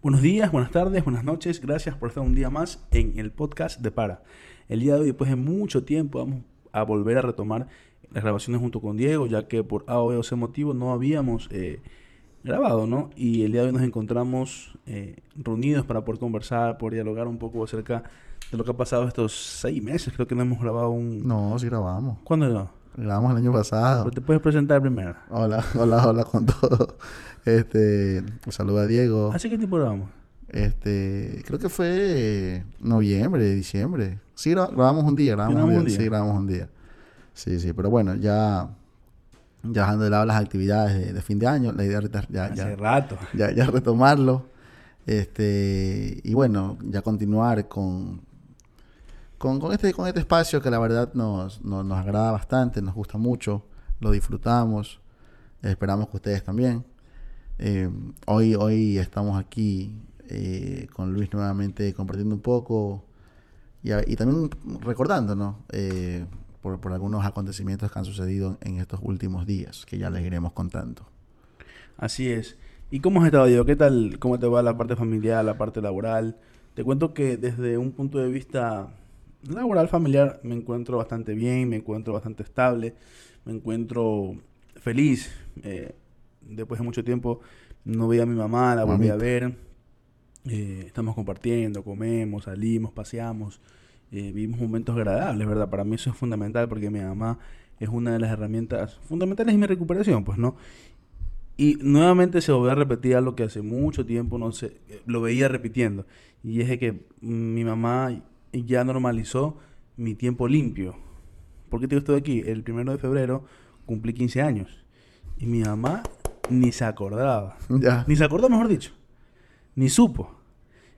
Buenos días, buenas tardes, buenas noches. Gracias por estar un día más en el podcast de Para. El día de hoy, después de mucho tiempo, vamos a volver a retomar las grabaciones junto con Diego, ya que por A o C motivo no habíamos eh, grabado, ¿no? Y el día de hoy nos encontramos eh, reunidos para poder conversar, poder dialogar un poco acerca de lo que ha pasado estos seis meses. Creo que no hemos grabado un... No, sí grabamos. ¿Cuándo no? Grabamos el año pasado. Pero te puedes presentar primero. Hola, hola, hola con todo. Este, saluda a Diego. ¿Hace qué tiempo grabamos? Este, creo que fue noviembre, diciembre. Sí, gra- grabamos un día, grabamos, ¿Grabamos un un día. Sí, grabamos un día. Sí, sí, pero bueno, ya, ya dejando de lado las actividades de, de fin de año, la idea ya, Hace ya, rato. ya, ya retomarlo. Este, y bueno, ya continuar con, con, con este, con este espacio que la verdad nos, nos, nos agrada bastante, nos gusta mucho, lo disfrutamos, esperamos que ustedes también. Eh, hoy, hoy estamos aquí eh, con Luis nuevamente compartiendo un poco y, y también recordándonos eh, por, por algunos acontecimientos que han sucedido en estos últimos días, que ya les iremos contando. Así es. ¿Y cómo has estado, Diego? ¿Qué tal? ¿Cómo te va la parte familiar, la parte laboral? Te cuento que desde un punto de vista laboral, familiar, me encuentro bastante bien, me encuentro bastante estable, me encuentro feliz. Eh, después de mucho tiempo no veía a mi mamá, la volví a Mamita. ver. Eh, estamos compartiendo, comemos, salimos, paseamos, eh, vivimos momentos agradables, ¿verdad? Para mí eso es fundamental porque mi mamá es una de las herramientas fundamentales en mi recuperación, pues, ¿no? Y nuevamente se volvió a repetir algo que hace mucho tiempo no sé, eh, lo veía repitiendo. Y es de que mi mamá ya normalizó mi tiempo limpio. ¿Por qué te digo esto de aquí? El primero de febrero cumplí 15 años. Y mi mamá ni se acordaba. Ya. Ni se acordó, mejor dicho. Ni supo.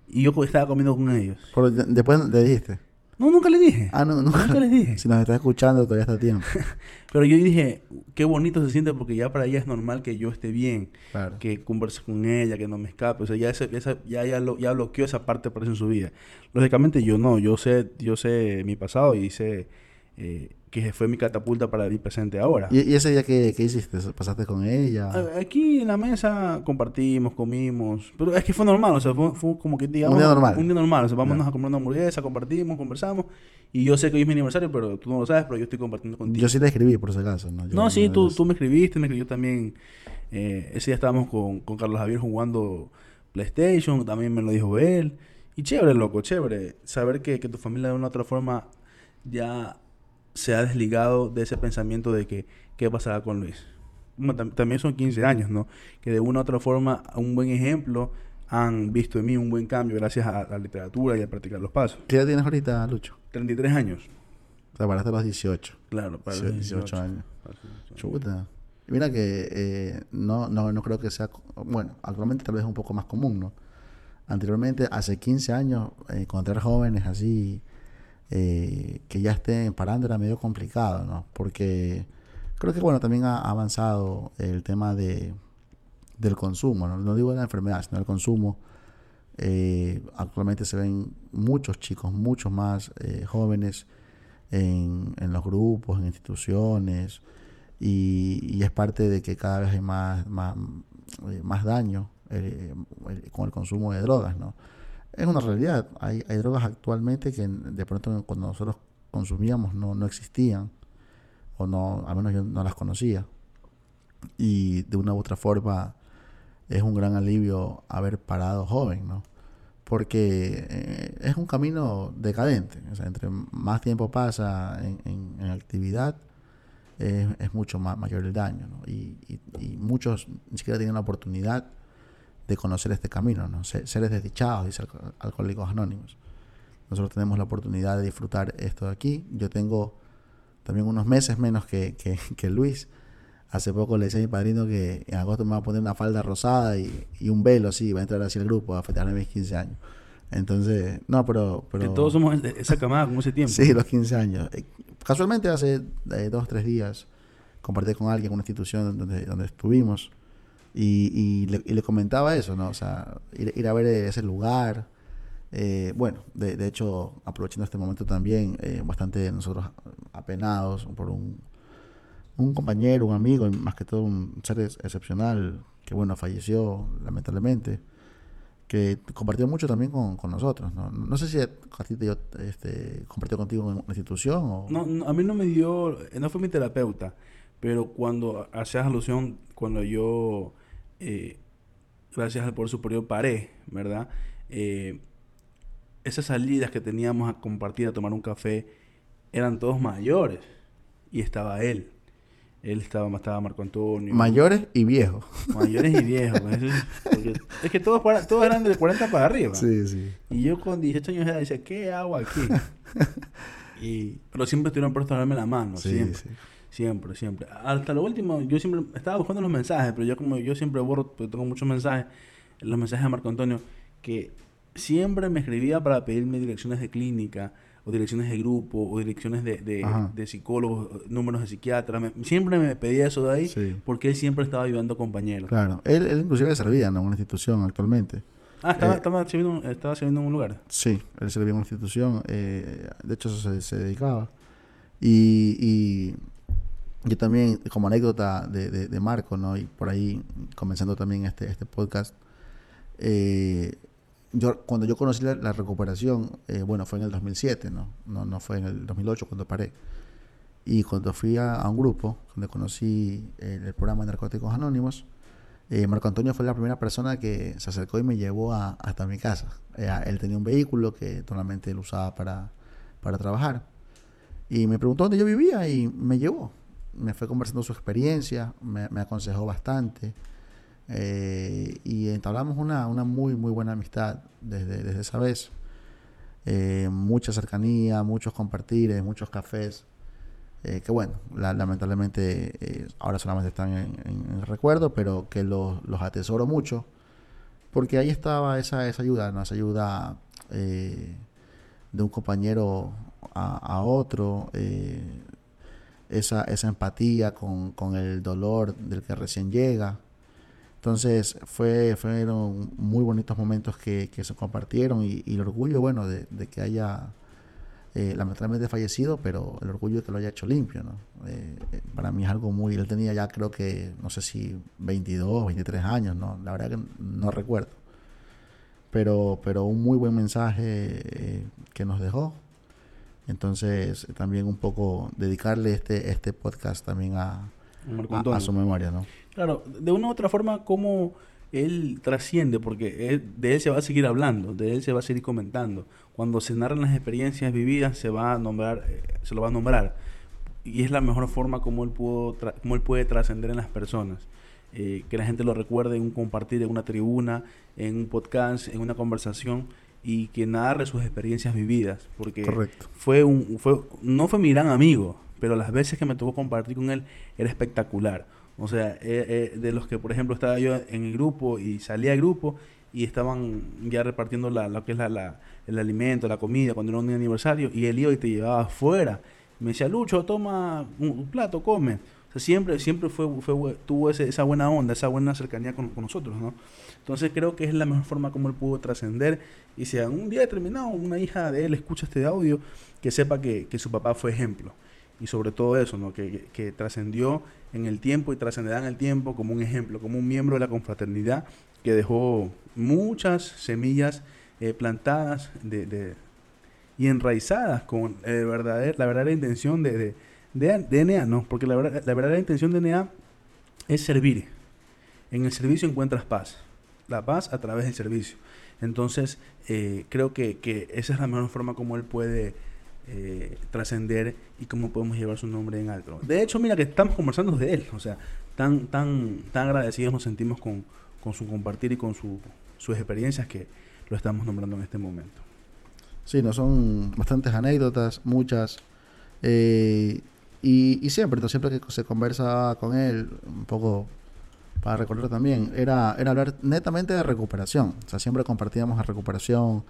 Y yo estaba comiendo con ellos. Pero de- después le dijiste. No, nunca le dije. Ah, no, nunca, Nunca les dije. Si nos está escuchando, todavía está tiempo. Pero yo dije, qué bonito se siente porque ya para ella es normal que yo esté bien. Claro. que converse con ella, que no me escape. O sea, ya, ese- esa- ya, ya, lo- ya bloqueó esa parte por eso en su vida. Lógicamente yo no, yo sé, yo sé mi pasado y sé eh, que fue mi catapulta para el presente ahora. ¿Y, y ese día qué, qué hiciste? ¿Pasaste con ella? Aquí en la mesa compartimos, comimos, pero es que fue normal, o sea, fue, fue como que digamos... día normal. Un día normal, o sea, vámonos Ya. a comer una hamburguesa, compartimos, conversamos, y yo sé que hoy es mi aniversario, pero tú no lo sabes, pero yo estoy compartiendo contigo. Yo sí te escribí, por si acaso. No, Yo No, sí, tú, tú me escribiste, me escribió también. eh, ese día estábamos con, con Carlos Javier jugando PlayStation, también me lo dijo él. Y chévere, loco, chévere. Saber que, que tu familia de una u otra forma ya se ha desligado de ese pensamiento de que qué pasará con Luis. Bueno, tam- también son 15 años, ¿no? Que de una u otra forma, un buen ejemplo, han visto en mí un buen cambio gracias a la literatura y a practicar los pasos. ¿Qué edad tienes ahorita, Lucho? 33 años, Te paraste a los 18. claro, para los 18 18 años. Para los 18 años. Chuta. Mira que eh, no, no, no creo que sea... Bueno, actualmente tal vez es un poco más común, ¿no? Anteriormente, hace 15 años, eh, encontrar jóvenes así eh, que ya estén parando era medio complicado, ¿no? Porque creo que, bueno, también ha avanzado el tema de, del consumo, ¿no? Digo de la enfermedad, sino del consumo. Eh, actualmente se ven muchos chicos, muchos más eh, jóvenes en, en los grupos, en instituciones, y, es parte de que cada vez hay más, más, eh, más daño el- con el consumo de drogas, ¿no? Es una realidad. Hay, hay drogas actualmente que de pronto cuando nosotros consumíamos no, no existían, o no, al menos yo no las conocía. Y de una u otra forma es un gran alivio haber parado joven, ¿no? Porque eh, es un camino decadente. Entre más tiempo pasa en, en- actividad, es, mucho más mayor el daño, y muchos ni siquiera tienen la oportunidad de conocer este camino, ¿no? Se- Seres desdichados, dice Alco- Alcohólicos Anónimos. Nosotros tenemos la oportunidad de disfrutar esto de aquí. Yo tengo también unos meses menos que, que, que Luis. Hace poco le decía a mi padrino que en agosto me va a poner una falda rosada y, y un velo así, va a entrar así al grupo a festejar mis 15 años. Entonces, no, pero... pero Que todos somos de esa camada con ese tiempo. Sí, los 15 años. Eh, Casualmente hace eh, dos, tres días compartí con alguien en una institución donde, donde estuvimos y, y le, y le comentaba eso, ¿no? O sea, ir, a ver ese lugar. Eh, bueno, de, hecho, aprovechando este momento también, eh, bastante nosotros apenados por un, un compañero, un amigo, más que todo un ser ex- excepcional que, bueno, falleció lamentablemente. que compartió mucho también con, nosotros. ¿no? no sé si a te este, compartió contigo en una institución o... No, no, a mí no me dio, no fue mi terapeuta, pero cuando hacías alusión, cuando yo, eh, gracias al Poder Superior, paré, ¿verdad? Eh, esas salidas que teníamos a compartir, a tomar un café, eran todos mayores y estaba él. Él estaba, estaba Marco Antonio. Mayores y viejos. Mayores y viejos. es, es que todos, todos eran de 40 para arriba. Sí, sí. Y yo con 18 años de edad decía, ¿qué hago aquí? y, pero siempre estuvieron prestos a darme la mano. Sí, siempre. Sí. Siempre, siempre. Hasta lo último, yo siempre estaba buscando los mensajes, pero yo como yo siempre borro, porque tengo muchos mensajes, los mensajes de Marco Antonio, que siempre me escribía para pedirme direcciones de clínica, o direcciones de grupo, o direcciones de, de, psicólogos, números de psiquiatras. siempre me pedía eso de ahí, porque él siempre estaba ayudando a compañeros. Claro, él, él inclusive servía en una institución actualmente. Ah, estaba, eh, estaba, sirviendo, estaba sirviendo en un lugar. Sí, él servía en una institución, eh, de hecho eso se, se dedicaba. Y, y, yo también, como anécdota de, de, de, Marco, ¿no? Y por ahí, comenzando también este, este podcast, eh, yo, cuando yo conocí la, recuperación, eh, bueno, fue en el 2007, ¿no? ¿no? No fue en el 2008 cuando paré. Y cuando fui a, un grupo donde conocí el, programa de Narcóticos Anónimos, eh, Marco Antonio fue la primera persona que se acercó y me llevó a, hasta mi casa. Eh, él tenía un vehículo que normalmente él usaba para, para trabajar. Y me preguntó dónde yo vivía y me llevó. Me fue conversando su experiencia, me, aconsejó bastante. Eh, y entablamos una, una, muy, muy buena amistad desde, desde esa vez. Eh, mucha cercanía, muchos compartires, muchos cafés. Eh, que bueno, lamentablemente ahora solamente están en, el recuerdo, pero que los, los, atesoro mucho, porque ahí estaba esa, esa ayuda, esa ayuda de un compañero a otro, esa, esa empatía con, con el dolor del que recién llega. Entonces fue, fueron muy bonitos momentos que, se compartieron y, el orgullo, bueno, de, que haya eh, lamentablemente fallecido, pero el orgullo de que lo haya hecho limpio, ¿no? Eh, eh, para mí es algo muy... Él tenía ya creo que, no sé si 22, 23 años, ¿no? La verdad que no recuerdo. Pero, pero un muy buen mensaje que nos dejó. Entonces también un poco dedicarle este, este podcast también a, a su memoria, ¿no? Claro, de una u otra forma, cómo él trasciende, porque de él se va a seguir hablando, de él se va a seguir comentando. Cuando se narran las experiencias vividas, se va a nombrar, eh, se lo va a nombrar. Y es la mejor forma como él, pudo como él puede trascender en las personas. Eh, que la gente lo recuerde en un compartir, en una tribuna, en un podcast, en una conversación y que narre sus experiencias vividas. Porque fue un, fue, no fue mi gran amigo, pero las veces que me tocó compartir con él era espectacular o sea, eh, eh, de los que, por ejemplo, estaba yo en el grupo y salía del grupo y estaban ya repartiendo la, lo que es la, el alimento, la comida, cuando era un aniversario, y él iba y te llevaba afuera. Me decía, Lucho, toma un, plato, come. Siempre, siempre fue, tuvo esa buena onda, esa buena cercanía con, nosotros, ¿no? Entonces creo que es la mejor forma como él pudo trascender y si un día determinado una hija de él escucha este audio, que sepa que, que su papá fue ejemplo y sobre todo eso, ¿no? que, que, trascendió en el tiempo y trascenderá en el tiempo como un ejemplo, como un miembro de la confraternidad que dejó muchas semillas eh, plantadas de, y enraizadas con eh, la verdadera intención de, de, NEA, ¿no? porque la, verdad, la verdadera intención de NEA es servir. En el servicio encuentras paz, la paz a través del servicio. Entonces, eh, creo que, que esa es la mejor forma como él puede eh, trascender y cómo podemos llevar su nombre en alto. De hecho, mira que estamos conversando de él, o sea, tan, tan, tan agradecidos nos sentimos con, con su compartir y con su, sus experiencias que lo estamos nombrando en este momento. Sí, no son bastantes anécdotas, muchas. Eh, y, y, siempre, siempre que se conversa con él, un poco para recordar también, era, era hablar netamente de recuperación. O sea, siempre compartíamos la recuperación,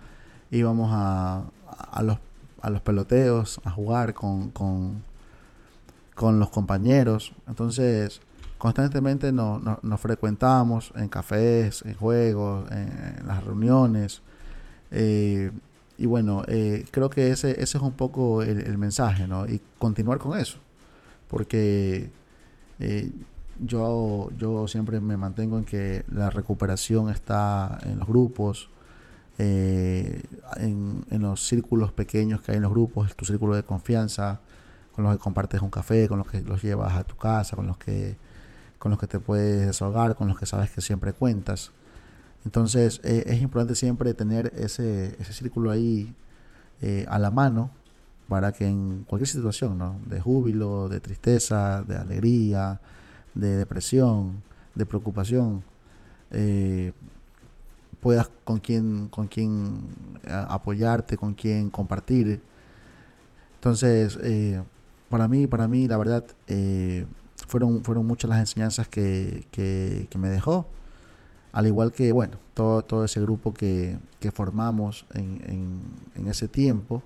íbamos a, a los a los peloteos, a jugar con, con, con los compañeros. Entonces, constantemente nos, nos, frecuentamos en cafés, en juegos, en, las reuniones. Eh, y bueno, eh, creo que ese, ese es un poco el, mensaje, ¿no? Y continuar con eso. Porque eh, yo, yo siempre me mantengo en que la recuperación está en los grupos, eh, en, en, los círculos pequeños que hay en los grupos, tu círculo de confianza, con los que compartes un café, con los que los llevas a tu casa, con los que, con los que te puedes desahogar, con los que sabes que siempre cuentas. Entonces eh, es importante siempre tener ese, ese círculo ahí eh, a la mano para que en cualquier situación, ¿no? De júbilo, de tristeza, de alegría, de depresión, de preocupación, eh, puedas con quien, con apoyarte, con quien compartir. Entonces, para mí, para mí, la verdad, fueron, fueron muchas las enseñanzas que, que, me dejó. Al igual que, bueno, todo, todo ese grupo que, que formamos en, en, ese tiempo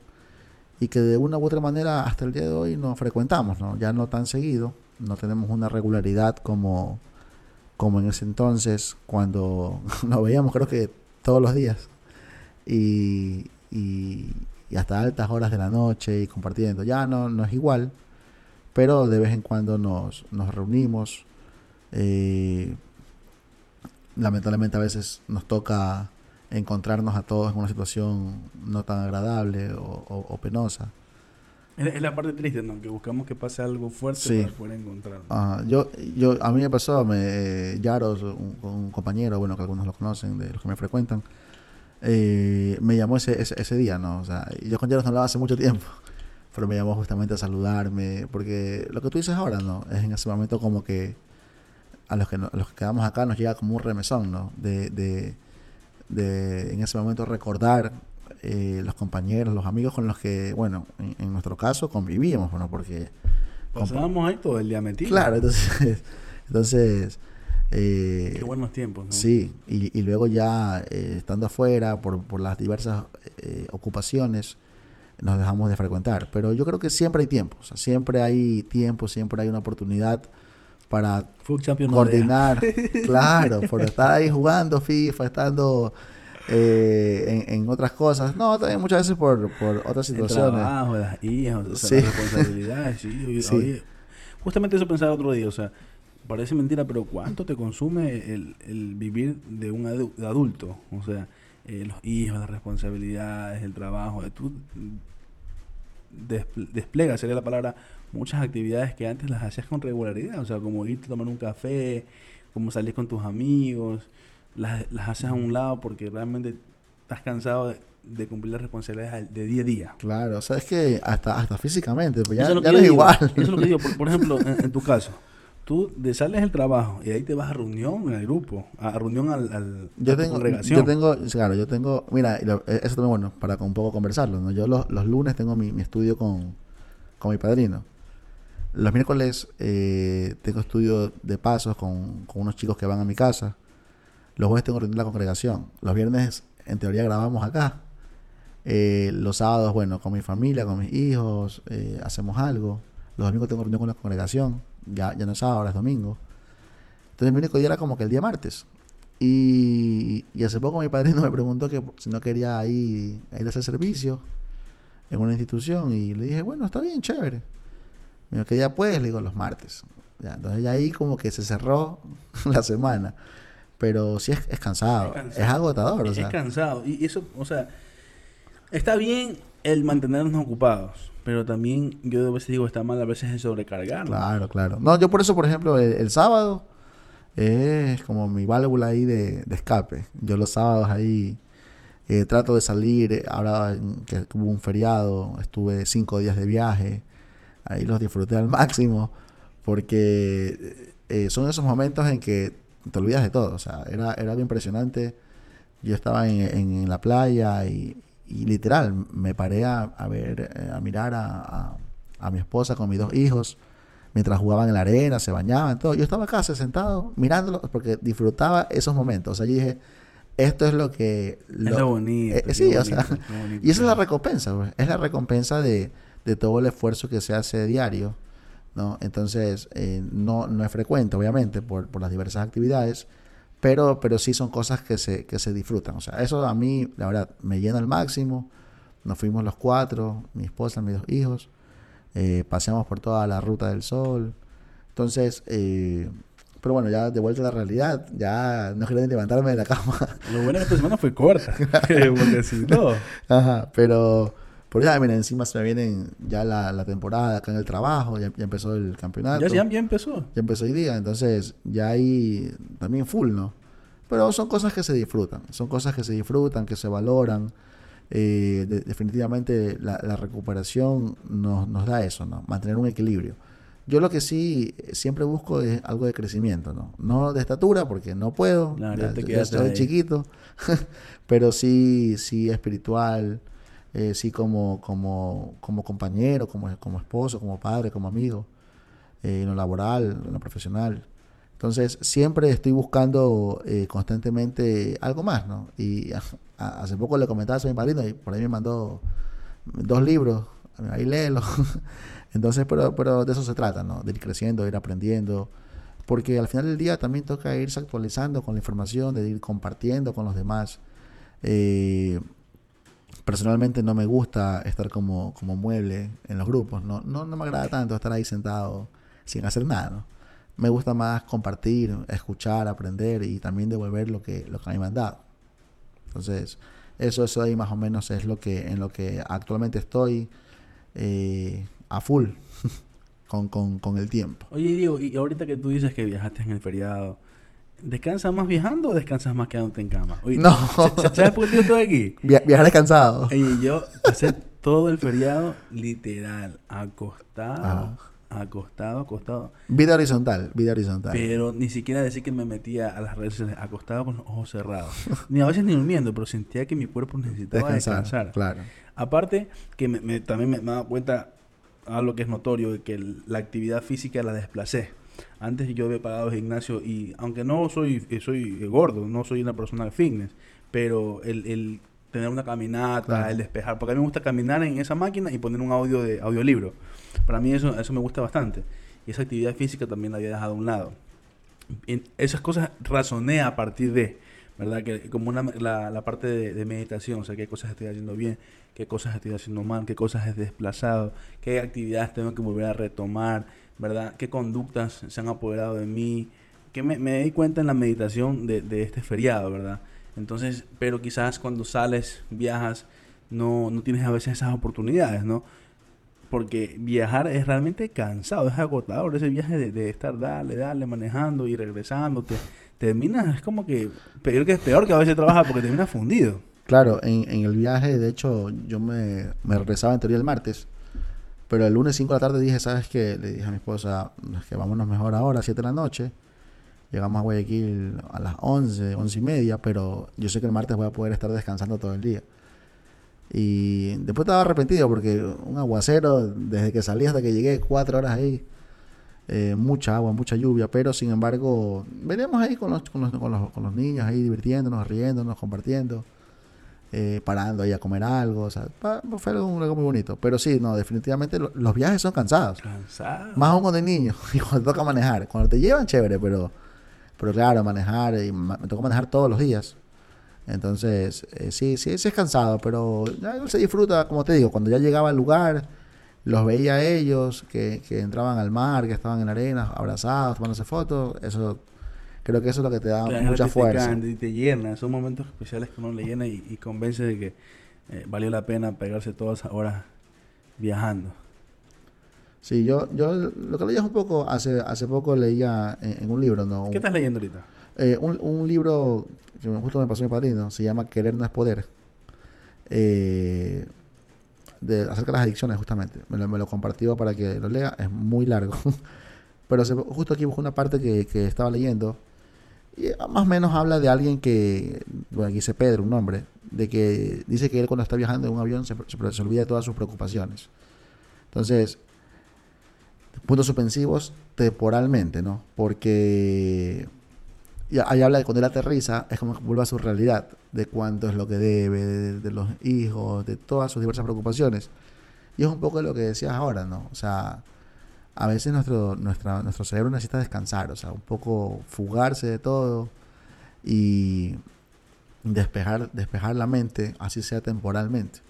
y que de una u otra manera hasta el día de hoy nos frecuentamos, ¿no? Ya no tan seguido, no tenemos una regularidad como, como en ese entonces, cuando nos veíamos creo que todos los días y, y, y, hasta altas horas de la noche y compartiendo. Ya no, no es igual, pero de vez en cuando nos, nos reunimos. Eh, lamentablemente a veces nos toca encontrarnos a todos en una situación no tan agradable o, o, o penosa. Es la parte triste, ¿no? Que buscamos que pase algo fuerte sí. para poder encontrarnos. Uh, yo, yo, a mí me pasó, me, eh, Yaros, un, un, compañero, bueno, que algunos lo conocen, de los que me frecuentan, eh, me llamó ese, ese, ese, día, ¿no? O sea, yo con Yaros no hablaba hace mucho tiempo, pero me llamó justamente a saludarme, porque lo que tú dices ahora, ¿no? Es en ese momento como que a los que, no, a los que quedamos acá nos llega como un remesón, ¿no? De, de, de en ese momento recordar eh, los compañeros, los amigos con los que, bueno, en, en nuestro caso convivíamos, bueno, porque... Pasábamos ahí todo el día metido. Claro, entonces... entonces eh, Qué buenos tiempos, ¿no? Sí, y, y luego ya eh, estando afuera por, por las diversas eh, ocupaciones, nos dejamos de frecuentar. Pero yo creo que siempre hay tiempo, o sea, siempre hay tiempo, siempre hay una oportunidad para coordinar, claro, por estar ahí jugando FIFA, estando eh, en, en, otras cosas. No, también muchas veces por, por otras situaciones. El trabajo, las hijas, o sea, sí. las responsabilidades. Sí, sí. Oye, justamente eso pensaba otro día, o sea, parece mentira, pero ¿cuánto te consume el, el vivir de un adulto? O sea, eh, los hijos, las responsabilidades, el trabajo, tú desplegas, sería la palabra, muchas actividades que antes las hacías con regularidad, o sea, como irte a tomar un café, como salir con tus amigos, las, las haces a un lado porque realmente estás cansado de, de cumplir las responsabilidades de día a día. Claro, o sea, es que hasta, hasta físicamente, pues ya, ya no es igual. Eso es lo que digo, por, por ejemplo, en, en, tu caso, tú sales del trabajo y ahí te vas a reunión en el grupo, a reunión al, al yo a tengo. Yo tengo, claro, yo tengo, mira, eso también bueno, para un poco conversarlo, ¿no? Yo los, los lunes tengo mi, mi, estudio con, con mi padrino. Los miércoles eh, tengo estudio de pasos con, unos chicos que van a mi casa. Los jueves tengo reunión de la congregación. Los viernes, en teoría, grabamos acá. Eh, los sábados, bueno, con mi familia, con mis hijos, eh, hacemos algo. Los domingos tengo reunión con la congregación. Ya, ya no es sábado, ahora es domingo. Entonces mi único día era como que el día martes. Y, y hace poco mi padrino me preguntó que si no quería ir, ir a hacer servicio en una institución. Y le dije, bueno, está bien, chévere. Me dijo, ¿qué día puedes? Le digo, los martes. Ya, entonces ya ahí como que se cerró la semana pero sí es, es, cansado, es, cansado, es agotador. Es, o sea. es cansado. Y eso, o sea, está bien el mantenernos ocupados, pero también yo a veces digo, está mal a veces el sobrecargar. Claro, claro. No, yo por eso, por ejemplo, el, el sábado es como mi válvula ahí de, de escape. Yo los sábados ahí eh, trato de salir. Ahora que hubo un feriado, estuve cinco días de viaje. Ahí los disfruté al máximo porque eh, son esos momentos en que te olvidas de todo. O sea, era, era algo impresionante. Yo estaba en, en, en la playa y, y, literal me paré a, a ver, eh, a mirar a, a, a, mi esposa con mis dos hijos mientras jugaban en la arena, se bañaban, todo. Yo estaba acá sentado mirándolo porque disfrutaba esos momentos. O sea, yo dije, esto es lo que... Lo, es lo bonito. Eh, sí, bonito, o sea, bonito, y esa es la recompensa, pues. es la recompensa de, de todo el esfuerzo que se hace diario ¿no? Entonces, eh, no, no es frecuente, obviamente, por, por las diversas actividades, pero, pero sí son cosas que se, que se disfrutan. O sea, eso a mí, la verdad, me llena al máximo. Nos fuimos los cuatro, mi esposa, mis dos hijos, eh, paseamos por toda la ruta del sol. Entonces, eh, Pero bueno, ya de vuelta a la realidad, ya no quería ni levantarme de la cama. Lo bueno es que esta semana fue corta. porque si no. Ajá, pero, por ya, mira, encima se me viene ya la, la temporada acá en el trabajo, ya, ya empezó el campeonato. Ya, ya, ya empezó. Ya empezó hoy día, entonces ya hay también full, ¿no? Pero son cosas que se disfrutan, son cosas que se disfrutan, que se valoran. Eh, de- definitivamente la, la recuperación nos, nos da eso, ¿no? Mantener un equilibrio. Yo lo que sí siempre busco es algo de crecimiento, ¿no? No de estatura, porque no puedo, Claro, ya, te ya estoy ahí. chiquito, pero sí, sí espiritual, eh, sí como, como, como compañero, como, como esposo, como padre, como amigo, eh, en lo laboral, en lo profesional. Entonces, siempre estoy buscando eh, constantemente algo más, ¿no? Y a- a- hace poco le comentaba a mi padrino y por ahí me mandó dos libros, ahí léelo. Entonces, pero, pero de eso se trata, ¿no? De ir creciendo, ir aprendiendo. Porque al final del día también toca irse actualizando con la información, de ir compartiendo con los demás. Eh, personalmente no me gusta estar como, como mueble en los grupos. No, no, no me agrada tanto estar ahí sentado sin hacer nada. Me gusta más compartir, escuchar, aprender y también devolver lo que, lo que a mí me han dado. Entonces, eso, eso ahí más o menos es lo que, en lo que actualmente estoy eh, a full con, con, con el tiempo. Oye, Diego, y ahorita que tú dices que viajaste en el feriado, ¿descansas más viajando o descansas más quedándote en cama? Oye, No. ¿sa- ¿Sabes por qué yo estoy aquí? Via- viajar descansado. Oye, yo pasé todo el feriado literal, acostado, acostado, acostado. Vida horizontal, vida horizontal. Pero ni siquiera decir que me metía a las redes sociales acostado con los ojos cerrados. Ni a veces ni durmiendo, pero sentía que mi cuerpo necesitaba descansar, descansar. claro. Aparte, que me- me- también me, me he dado cuenta, algo que es notorio, de que el- la actividad física la desplacé. Antes yo había pagado gimnasio y aunque no soy, eh, soy eh, gordo, no soy una persona de fitness, pero el, el tener una caminata, Claro. el despejar, porque a mí me gusta caminar en esa máquina y poner un audio de audiolibro. Para mí eso, eso me gusta bastante. Y esa actividad física también la había dejado a un lado. En esas cosas razoné a partir de, ¿verdad? Que como una, la, la parte de, de meditación, o sea, qué cosas estoy haciendo bien, qué cosas estoy haciendo mal, qué cosas he desplazado, qué actividades tengo que volver a retomar, ¿verdad? Qué conductas se han apoderado de mí, que me, me di cuenta en la meditación de, de este feriado, ¿verdad? Entonces, pero quizás cuando sales, viajas, no, no tienes a veces esas oportunidades, ¿no? Porque viajar es realmente cansado, es agotador. Ese viaje de, de estar dale, dale, manejando y regresando, te terminas, es como que peor que es peor que a veces trabajas porque terminas fundido. Claro, en, el viaje, de hecho, yo me, me regresaba en teoría el martes, pero el lunes 5 de la tarde dije, ¿sabes qué? Le dije a mi esposa, "Es que vámonos mejor ahora, 7 de la noche. Llegamos a Guayaquil a las 11, 11 y media, pero yo sé que el martes voy a poder estar descansando todo el día. Y después estaba arrepentido porque un aguacero, desde que salí hasta que llegué, cuatro horas ahí, eh, mucha agua, mucha lluvia, pero sin embargo, venimos ahí con los, con los, con los, con los niños, ahí divirtiéndonos, riéndonos, compartiendo eh, parando ahí a comer algo, o sea, fue algo, algo muy bonito. Pero sí, no, definitivamente lo- los viajes son cansados. Cansado. Más aún cuando hay niños y cuando toca manejar. Cuando te llevan, chévere, pero, pero claro, manejar, y ma- me toca manejar todos los días. Entonces, eh, sí, sí, sí es cansado, pero ya se disfruta, como te digo, cuando ya llegaba al lugar, los veía a ellos, que, que entraban al mar, que estaban en la arena, abrazados, tomándose fotos, eso, creo que eso es lo que te da Te mucha fuerza. Y te llena, son momentos especiales que uno le llena y, y convence de que eh, valió la pena pegarse todas esas horas viajando. Sí, yo, yo lo que leía un poco, hace, hace poco leía en, en un libro, ¿no? ¿Qué estás leyendo ahorita? eh, un, un libro que justo me pasó mi padrino, se llama Querer no es poder. Eh, de, acerca de las adicciones, justamente. Me lo, me lo compartió para que lo lea, es muy largo. Pero se- justo aquí busco una parte que, que estaba leyendo. Y más o menos habla de alguien que, bueno, aquí dice Pedro, un hombre, de que dice que él cuando está viajando en un avión se, se, se olvida de todas sus preocupaciones. Entonces, puntos suspensivos temporalmente, ¿no? Porque y ahí habla de cuando él aterriza, es como que vuelve a su realidad, de cuánto es lo que debe, de, de los hijos, de todas sus diversas preocupaciones. Y es un poco lo que decías ahora, ¿no? O sea, a veces nuestro, nuestra, nuestro cerebro necesita descansar, o sea, un poco fugarse de todo y despejar, despejar la mente, así sea temporalmente.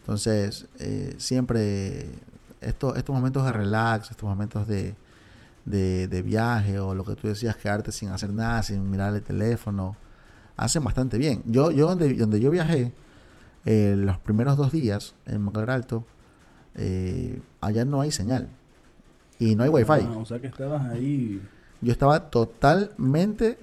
Entonces, eh, siempre esto- estos momentos de relax, estos momentos de, de, de viaje o lo que tú decías, quedarte sin hacer nada, sin mirar el teléfono, hacen bastante bien. Yo, yo donde, donde yo viajé, eh, los primeros dos días en Moncler Alto, eh, allá no hay señal y no hay wifi. Ah, o sea que estabas ahí Yo estaba totalmente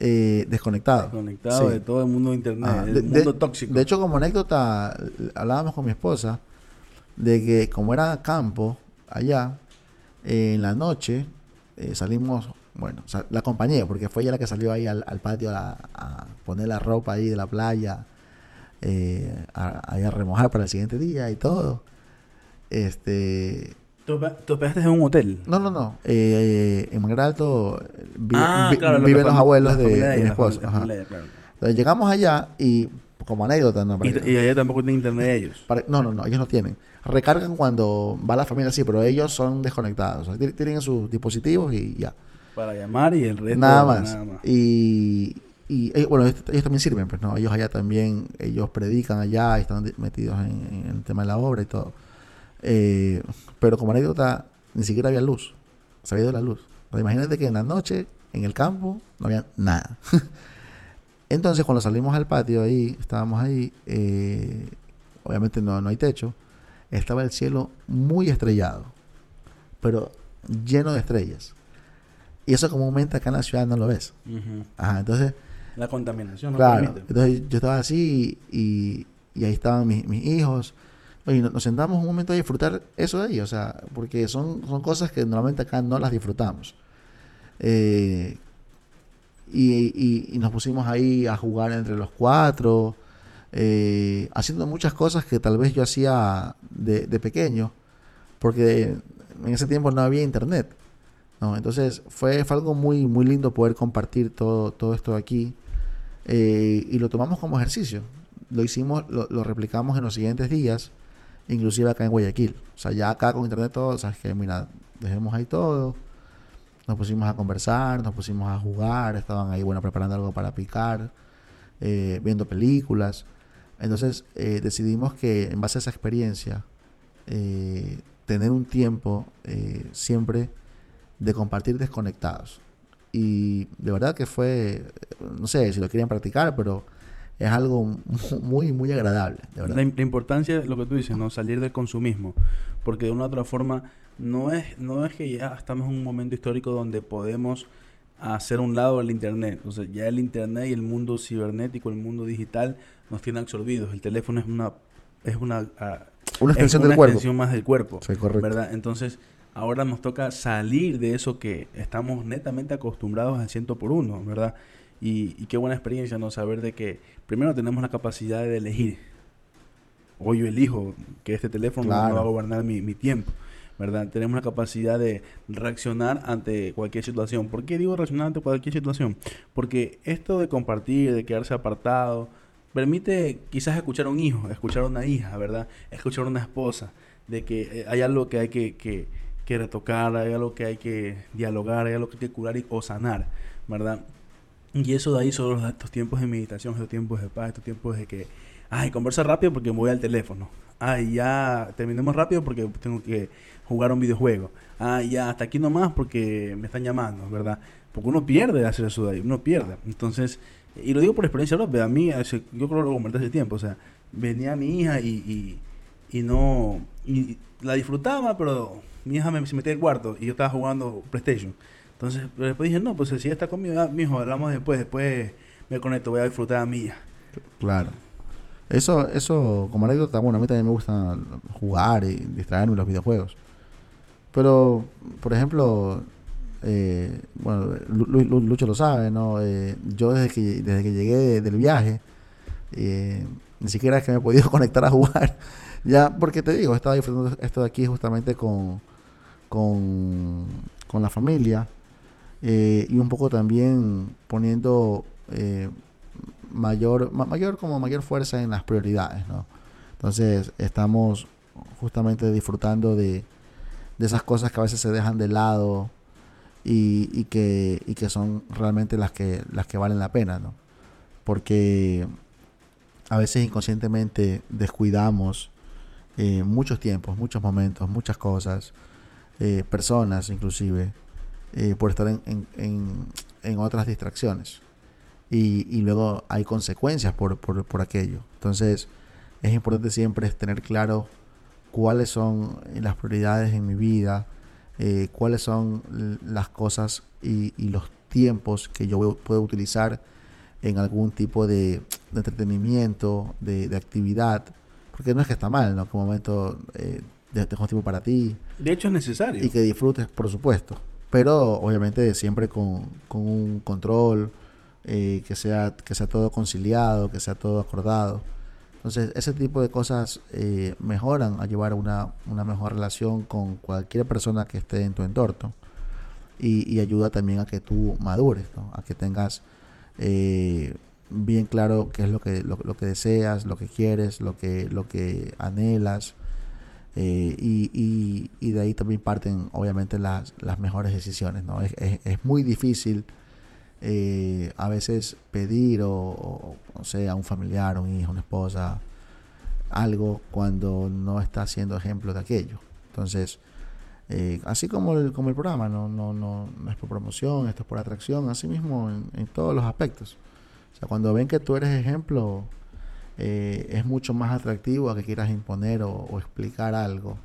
eh, desconectado. desconectado Sí. de todo el mundo de internet, Ajá. del De- mundo de- tóxico. De hecho, como anécdota, hablábamos con mi esposa de que como era campo allá, eh, en la noche eh, salimos, bueno, o sea, la acompañé porque fue ella la que salió ahí al, al patio a, a poner la ropa ahí de la playa, eh, a, ahí a remojar para el siguiente día y todo. Este, ¿Tú, tú hospedaste en un hotel? no, no, no. eh, en Manguera Alto vi- ah, vi- claro, lo viven los abuelos de, de mi esposa. familia- familia claro. Entonces llegamos allá y como anécdota, ¿no? Y, y allá tampoco tiene internet ellos. para- no, no, no, ellos no tienen. Recargan cuando va la familia, sí, pero ellos son desconectados. O sea, ti- tienen sus dispositivos y ya. Para llamar y el resto Nada más. Nada más. Y, y ellos, bueno, ellos, ellos también sirven, pues, ¿no? Ellos allá también, ellos predican allá y están metidos en, en el tema de la obra y todo. Eh, pero como anécdota, ni siquiera había luz. Se había ido la luz. Imagínate que en la noche, en el campo, no había nada. Entonces, cuando salimos al patio ahí, estábamos ahí, eh, obviamente no, no hay techo, estaba el cielo muy estrellado, pero lleno de estrellas. Y eso comúnmente acá en la ciudad no lo ves. Ajá, entonces, La contaminación no claro, permite. entonces yo estaba así y, y ahí estaban mis, mis hijos. Y nos, sentamos un momento a disfrutar eso de ahí, o sea, porque son, son cosas que normalmente acá no las disfrutamos. Eh, y, y- y nos pusimos ahí a jugar entre los cuatro, eh, haciendo muchas cosas que tal vez yo hacía de, de pequeño, porque en ese tiempo no había internet. ¿no? Entonces fue, fue algo muy, muy lindo poder compartir todo, todo esto aquí eh, y lo tomamos como ejercicio. Lo hicimos, lo, lo replicamos en los siguientes días, inclusive acá en Guayaquil. O sea, ya acá con internet todo, sabes que mira, dejemos ahí todo. Nos pusimos a conversar, nos pusimos a jugar, estaban ahí, bueno, preparando algo para picar, eh, viendo películas. Entonces eh, decidimos que en base a esa experiencia, eh, tener un tiempo eh, siempre de compartir desconectados. Y de verdad que fue, no sé si lo querían practicar, pero es algo mu- muy, muy agradable, de verdad. La, im- la importancia de lo que tú dices, ¿no? Salir del consumismo. Porque de una u otra forma, no es, no es que ya estamos en un momento histórico donde podemos hacer un lado el Internet. O sea, ya el Internet y el mundo cibernético, el mundo digital, nos tiene absorbidos. El teléfono es una... Es una, ah, Una es extensión una del cuerpo. extensión más del cuerpo. Sí, correcto. ¿verdad? Entonces, ahora nos toca salir de eso que estamos netamente acostumbrados al ciento por uno, ¿verdad? Y, y qué buena experiencia, ¿no? Saber de que primero tenemos la capacidad de elegir. Hoy yo elijo que este teléfono Claro. no va a gobernar mi, mi tiempo, ¿verdad? Tenemos la capacidad de reaccionar ante cualquier situación. ¿Por qué digo reaccionar ante cualquier situación? Porque esto de compartir, de quedarse apartado, permite quizás escuchar a un hijo, escuchar a una hija, ¿verdad? Escuchar a una esposa, de que eh, hay algo que hay que, que, que retocar, hay algo que hay que dialogar, hay algo que hay que curar y, o sanar, ¿verdad? Y eso de ahí son estos tiempos de meditación, estos tiempos de paz, estos tiempos de que, ay, conversa rápido porque me voy al teléfono. Ay, ya terminemos rápido porque tengo que jugar un videojuego. Ay, ya hasta aquí nomás porque me están llamando, ¿verdad? Porque uno pierde de hacer eso de ahí, uno pierde. Entonces, y lo digo por experiencia propia, a mí, yo creo que lo comenté hace tiempo, o sea, venía mi hija y, y, no, y la disfrutaba, pero mi hija me, se metía al cuarto y yo estaba jugando PlayStation. Entonces, pero después dije, no, pues si está conmigo, ah, mijo, hablamos después, después me conecto, voy a disfrutar a hija. Claro. Eso, eso como anécdota, bueno, a mí también me gusta jugar y distraerme en los videojuegos. Pero, por ejemplo, eh, bueno, Lu- Lu- Lu- Lucho lo sabe, ¿no? Eh, yo desde que, desde que llegué de- del viaje, eh, ni siquiera es que me he podido conectar a jugar. Ya, porque te digo, estaba disfrutando esto de aquí justamente con, con, con la familia eh, y un poco también poniendo eh, mayor, ma- mayor como mayor fuerza en las prioridades, ¿no? Entonces estamos justamente disfrutando de, de esas cosas que a veces se dejan de lado y, y que, y que son realmente las que, las que valen la pena, ¿no? Porque a veces inconscientemente descuidamos eh, muchos tiempos, muchos momentos, muchas cosas, personas inclusive, eh, por estar en, en, otras distracciones. Y, y, luego hay consecuencias por, por, por, aquello. Entonces es importante siempre tener claro cuáles son las prioridades en mi vida, eh, cuáles son las cosas y, y, los tiempos que yo puedo utilizar en algún tipo de, de entretenimiento, de, de, actividad. Porque no es que está mal, ¿no? Que un momento eh, de, tiempo para ti. De hecho es necesario. Y que disfrutes, por supuesto. Pero obviamente siempre con, con un control, eh, que, sea, que sea todo conciliado, que sea todo acordado. Entonces, ese tipo de cosas eh, mejoran a llevar una, una mejor relación con cualquier persona que esté en tu entorno. Y, ayuda también a que tú madures, a que tengas eh, bien claro qué es lo que, lo, que deseas, lo que quieres, lo que, lo que anhelas. Eh, y, y, de ahí también parten obviamente las, las mejores decisiones. ¿no? Es, es, muy difícil eh, a veces pedir o, o, sea, a un familiar, un hijo, una esposa, algo cuando no está haciendo ejemplo de aquello. Entonces, eh, así como el, como el programa, no, no, no, no, es por promoción, esto es por atracción, así mismo en, en todos los aspectos. O sea, cuando ven que tú eres ejemplo, eh, es mucho más atractivo a que quieras imponer o, explicar algo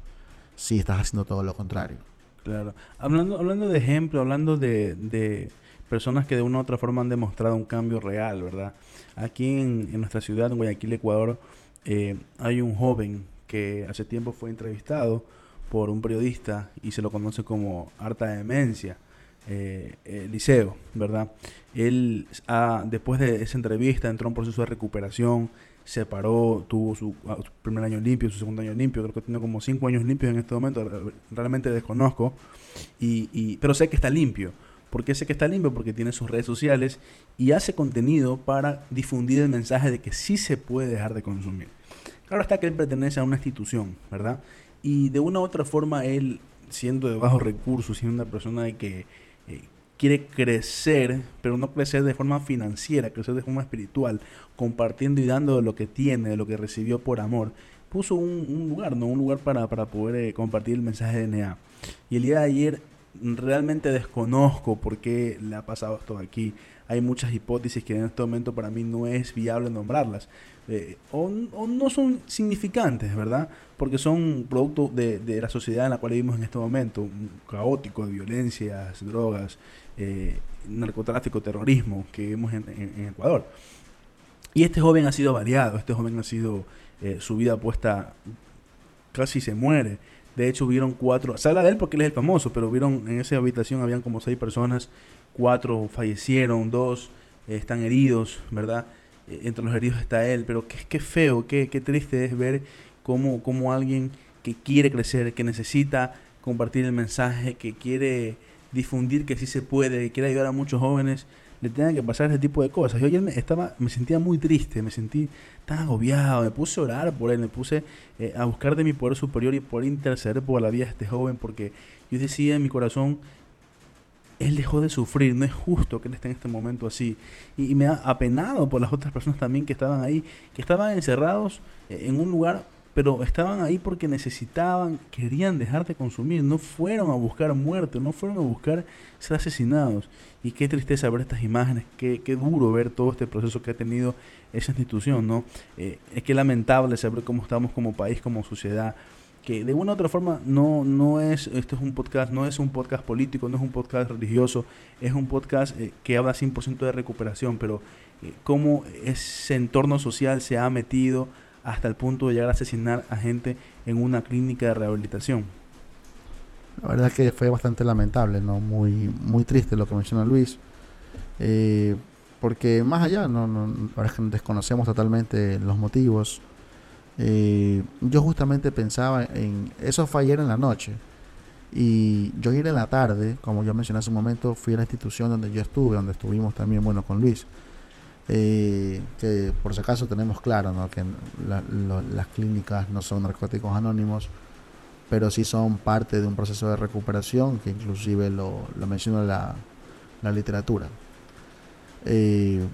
si estás haciendo todo lo contrario. Claro. Hablando, hablando de ejemplo, hablando de, de personas que de una u otra forma han demostrado un cambio real, ¿verdad? Aquí en, en nuestra ciudad, en Guayaquil, Ecuador, eh, hay un joven que hace tiempo fue entrevistado por un periodista y se lo conoce como harta demencia, eh, Liceo, ¿verdad? Él, ah, después de esa entrevista, entró en un proceso de recuperación, se paró, tuvo su, ah, su, primer año limpio, su segundo año limpio, creo que tiene como cinco años limpios en este momento, realmente desconozco, y, y, pero sé que está limpio. ¿Por qué sé que está limpio? Porque tiene sus redes sociales y hace contenido para difundir el mensaje de que sí se puede dejar de consumir. Claro está que él pertenece a una institución, ¿verdad? Y de una u otra forma él, siendo de bajos recursos, siendo una persona de que eh, quiere crecer, pero no crecer de forma financiera, crecer de forma espiritual, compartiendo y dando de lo que tiene, de lo que recibió por amor, puso un, lugar, ¿no? Un lugar para, para poder eh, compartir el mensaje de NA. Y el día de ayer realmente desconozco por qué le ha pasado esto aquí. Hay muchas hipótesis que en este momento para mí no es viable nombrarlas. Eh, o, o, no son significantes, ¿verdad? Porque son producto de, de, la sociedad en la cual vivimos en este momento, caótico de violencias, drogas, eh, narcotráfico, terrorismo que vemos en, Ecuador. Y este joven ha sido variado, este joven ha sido eh, su vida puesta, casi se muere. De hecho, hubieron cuatro, se habla de él porque él es el famoso, pero hubieron en esa habitación habían como seis personas, cuatro fallecieron, dos eh, están heridos, ¿verdad? Eh, entre los heridos está él, pero qué, qué feo, qué, qué triste es ver cómo, cómo alguien que quiere crecer, que necesita compartir el mensaje, que quiere difundir que sí se puede, que quiere ayudar a muchos jóvenes, le tengan que pasar ese tipo de cosas. Yo ayer me, estaba, me sentía muy triste, me sentí tan agobiado, me puse a orar por él, me puse eh, a buscar de mi poder superior y por interceder por la vida de este joven, porque yo decía en mi corazón, él dejó de sufrir, no es justo que él esté en este momento así. Y, y me ha apenado por las otras personas también que estaban ahí, que estaban encerrados eh, en un lugar pero estaban ahí porque necesitaban, querían dejar de consumir, no fueron a buscar muerte, no fueron a buscar ser asesinados. Y qué tristeza ver estas imágenes, qué, qué duro ver todo este proceso que ha tenido esa institución, ¿no? Eh, es lamentable saber cómo estamos como país, como sociedad, que de una u otra forma no, no es, esto es un podcast, no es un podcast político, no es un podcast religioso, es un podcast eh, que habla 100% de recuperación, pero eh, cómo ese entorno social se ha metido hasta el punto de llegar a asesinar a gente en una clínica de rehabilitación. La verdad es que fue bastante lamentable, ¿no? Muy, muy triste lo que menciona Luis. Eh, porque más allá, no, no, ahora que desconocemos totalmente los motivos. Eh, yo justamente pensaba en. Eso fue ayer en la noche. Y yo ir en la tarde, como yo mencioné hace un momento, fui a la institución donde yo estuve, donde estuvimos también, bueno, con Luis. Eh, que por si acaso tenemos claro ¿no? que las clínicas no son narcóticos anónimos, pero sí son parte de un proceso de recuperación que inclusive lo, lo menciona la, la literatura. Eh,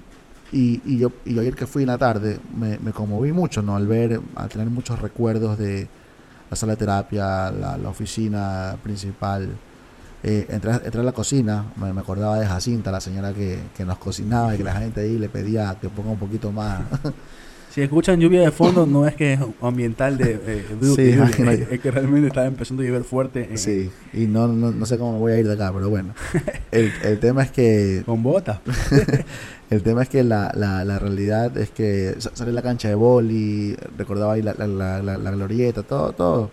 y, y, yo, y ayer que fui en la tarde me, me, conmoví mucho ¿no? al ver, al tener muchos recuerdos de la sala de terapia, la, la oficina principal, eh, entré, entré, a la cocina, me, me, acordaba de Jacinta, la señora que, que, nos cocinaba y que la gente ahí le pedía que ponga un poquito más. Si escuchan lluvia de fondo, no es que es ambiental de, eh, de sí, es, es, que realmente está empezando a llover fuerte. En, sí, y no, no, no, sé cómo voy a ir de acá, pero bueno. El, el tema es que... Con botas. el tema es que la, la, la realidad es que sale la cancha de boli, recordaba ahí la, la, la, la glorieta, todo, todo.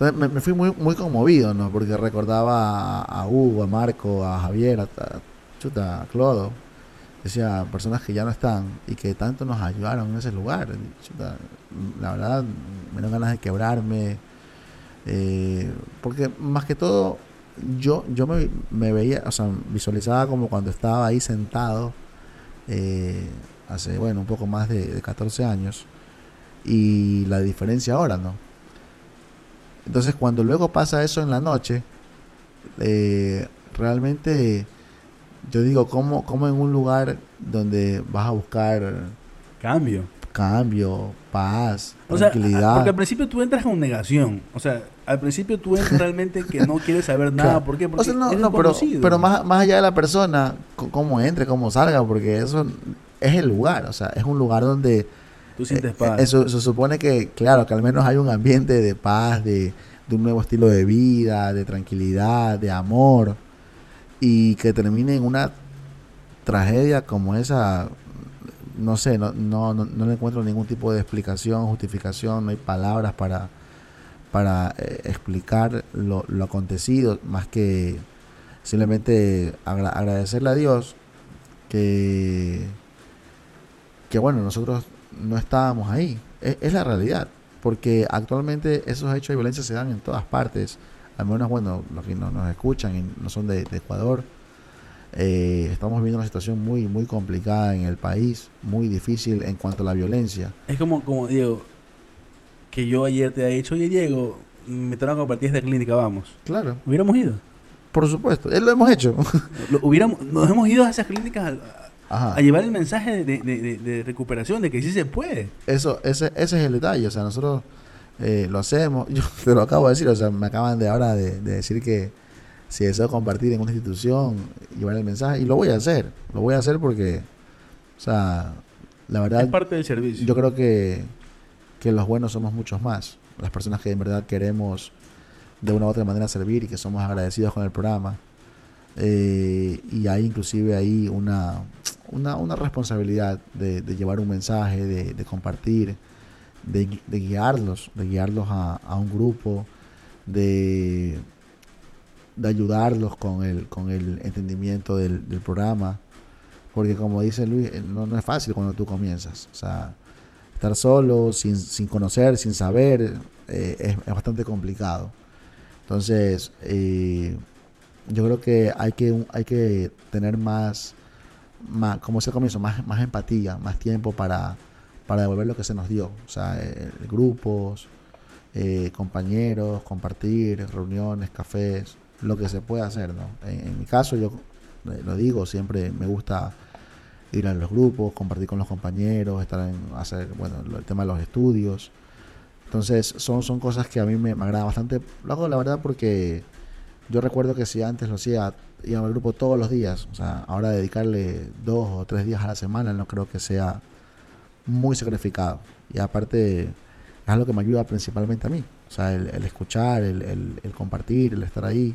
Entonces me, fui muy, muy conmovido, ¿no? Porque recordaba a, Hugo, a Marco, a Javier, a, chuta, a Clodo decía, personas que ya no están y que tanto nos ayudaron en ese lugar. La verdad, me dieron ganas de quebrarme. Eh, porque más que todo, yo, yo me, me, veía, o sea, visualizaba como cuando estaba ahí sentado, eh, hace, bueno, un poco más de, de 14 años, y la diferencia ahora, ¿no? Entonces, cuando luego pasa eso en la noche, eh, realmente yo digo, ¿cómo, ¿cómo en un lugar donde vas a buscar cambio, cambio, paz, tranquilidad? porque al principio tú entras con negación, o sea, al principio tú entras realmente que no quieres saber nada, claro. ¿por qué? Porque o sea, no, no pero, pero más, más allá de la persona, cómo entre, cómo salga, porque eso es el lugar, o sea, es un lugar donde tú sientes paz. Eso se supone que, claro, que al menos hay un ambiente de paz, de, de un nuevo estilo de vida, de tranquilidad, de amor y que termine en una tragedia como esa, no sé, no, no, no, no le encuentro ningún tipo de explicación, justificación, no hay palabras para, para eh, explicar lo, lo, acontecido, más que simplemente agra agradecerle a Dios que, que, bueno, nosotros no estábamos ahí. Es, es, la realidad, porque actualmente esos hechos de violencia se dan en todas partes al menos, bueno, los que no, nos escuchan y no son de, de Ecuador, eh, estamos viviendo una situación muy, muy complicada en el país, muy difícil en cuanto a la violencia. Es como, como Diego, que yo ayer te he dicho, oye Diego, me tengo que compartir esta clínica, vamos. Claro. Hubiéramos ido. Por supuesto, él lo hemos hecho. lo, hubiéramos, nos hemos ido a esas clínicas a, a llevar el mensaje de, de, de, de, recuperación, de que sí se puede. Eso, ese, ese es el detalle, o sea, nosotros eh, lo hacemos. Yo te lo acabo de decir, o sea, me acaban de ahora de, de, decir que si deseo compartir en una institución, llevar el mensaje, y lo voy a hacer. Lo voy a hacer porque, o sea, la verdad. Es parte del servicio. Yo creo que, que los buenos somos muchos más. Las personas que en verdad queremos de una u otra manera servir y que somos agradecidos con el programa. Eh, y hay inclusive ahí una, una, una responsabilidad de, llevar un mensaje, de, compartir de, guiarlos, de guiarlos a, un grupo, de, ayudarlos con el, con el entendimiento del, programa. Porque como dice Luis, eh, no, es fácil cuando tú comienzas. O sea, estar solo, sin, sin conocer, sin saber, eh, es, bastante complicado. Entonces, yo creo que hay que, hay que tener más, más como se comienzo, más, más empatía, más tiempo para para devolver lo que se nos dio. O sea, eh, grupos, eh, compañeros, compartir, reuniones, cafés, lo que se pueda hacer, ¿no? En, en mi caso, yo eh, lo digo, siempre me gusta ir a los grupos, compartir con los compañeros, estar en hacer, bueno, el tema de los estudios. Entonces, son, son cosas que a mí me, me agrada bastante. Lo hago, la verdad, porque yo recuerdo que si antes lo hacía, iba al grupo todos los días, o sea, ahora dedicarle dos o tres días a la semana no creo que sea muy sacrificado. Y aparte, es algo que me ayuda principalmente a mí. O sea, el, escuchar, el, compartir, el estar ahí.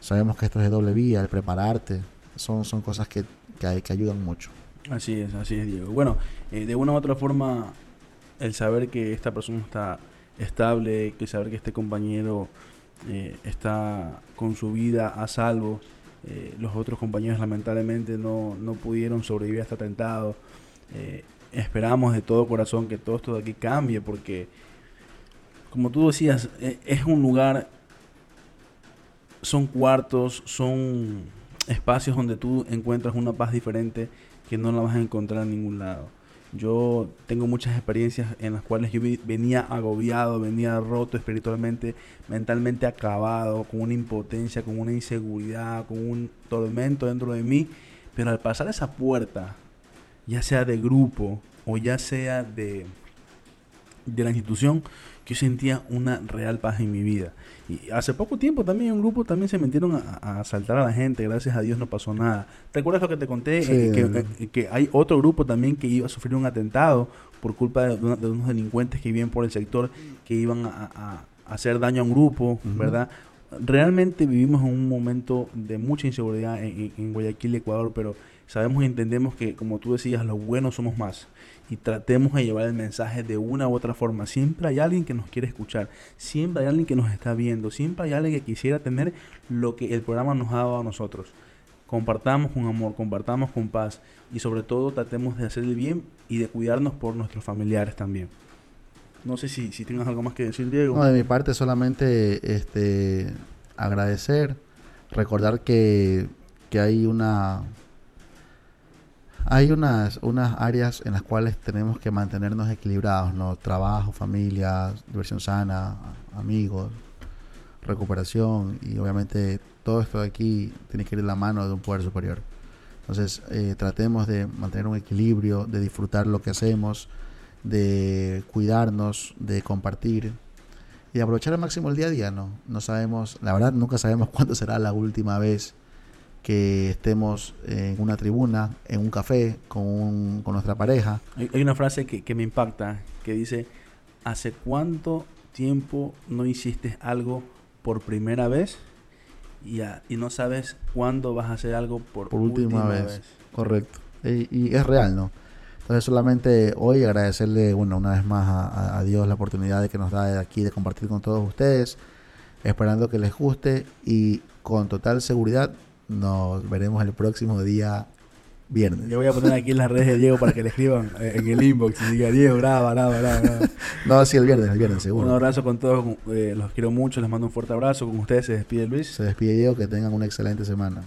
Sabemos que esto es de doble vía, el prepararte. Son, son cosas que, que ayudan mucho. Así es, así es, Diego. Bueno, eh, de una u otra forma, el saber que esta persona está estable, que saber que este compañero eh, está con su vida a salvo, eh, los otros compañeros lamentablemente no, no pudieron sobrevivir a este atentado. Eh, esperamos de todo corazón que todo esto de aquí cambie porque, como tú decías, e, es un lugar, son cuartos, son espacios donde tú encuentras una paz diferente que no la vas a encontrar en ningún lado. Yo tengo muchas experiencias en las cuales yo venía agobiado, venía roto espiritualmente, mentalmente acabado, con una impotencia, con una inseguridad, con un tormento dentro de mí. Pero al pasar esa puerta ya sea de grupo o ya sea de, de la institución que yo sentía una real paz en mi vida. Y hace poco tiempo también un grupo también se metieron a, asaltar a la gente, gracias a Dios no pasó nada. ¿Te acuerdas lo que te conté? Eh, que, eh, que, hay otro grupo también que iba a sufrir un atentado por culpa de, unos delincuentes que viven por el sector que iban a, hacer daño a un grupo, ¿verdad? Realmente vivimos en un momento de mucha inseguridad en, en Guayaquil, Ecuador, pero sabemos y entendemos que, como tú decías, los buenos somos más y tratemos de llevar el mensaje de una u otra forma. Siempre hay alguien que nos quiere escuchar, siempre hay alguien que nos está viendo, siempre hay alguien que quisiera tener lo que el programa nos ha dado a nosotros. Compartamos con amor, compartamos con paz y sobre todo tratemos de hacer el bien y de cuidarnos por nuestros familiares también. No sé si, si tienes algo más que decir, Diego. No, de mi parte solamente este, agradecer, recordar que, que hay una hay unas, unas áreas en las cuales tenemos que mantenernos equilibrados, ¿no? Trabajo, familia, diversión sana, amigos, recuperación y obviamente todo esto de aquí tiene que ir de la mano de un poder superior. Entonces eh, tratemos de mantener un equilibrio, de disfrutar lo que hacemos, de cuidarnos, de compartir y de aprovechar al máximo el día a día, ¿no? No sabemos, la verdad nunca sabemos cuándo será la última vez que estemos en una tribuna, en un café, con, con nuestra pareja. Hay, una frase que, que, me impacta, que dice, ¿hace cuánto tiempo no hiciste algo por primera vez y, y no sabes cuándo vas a hacer algo por, última, vez. Correcto. Y, es real, ¿no? Entonces solamente hoy agradecerle, bueno, una vez más a, a Dios la oportunidad de que nos da de aquí de compartir con todos ustedes, esperando que les guste y con total seguridad nos veremos el próximo día viernes. Yo voy a poner aquí en las redes de Diego para que le escriban eh, en el inbox y diga Diego, graba, graba, graba. no, sí, el viernes, el viernes, seguro. Un abrazo con todos, eh, los quiero mucho, les mando un fuerte abrazo. Con ustedes se despide Luis. Se despide Diego, que tengan una excelente semana.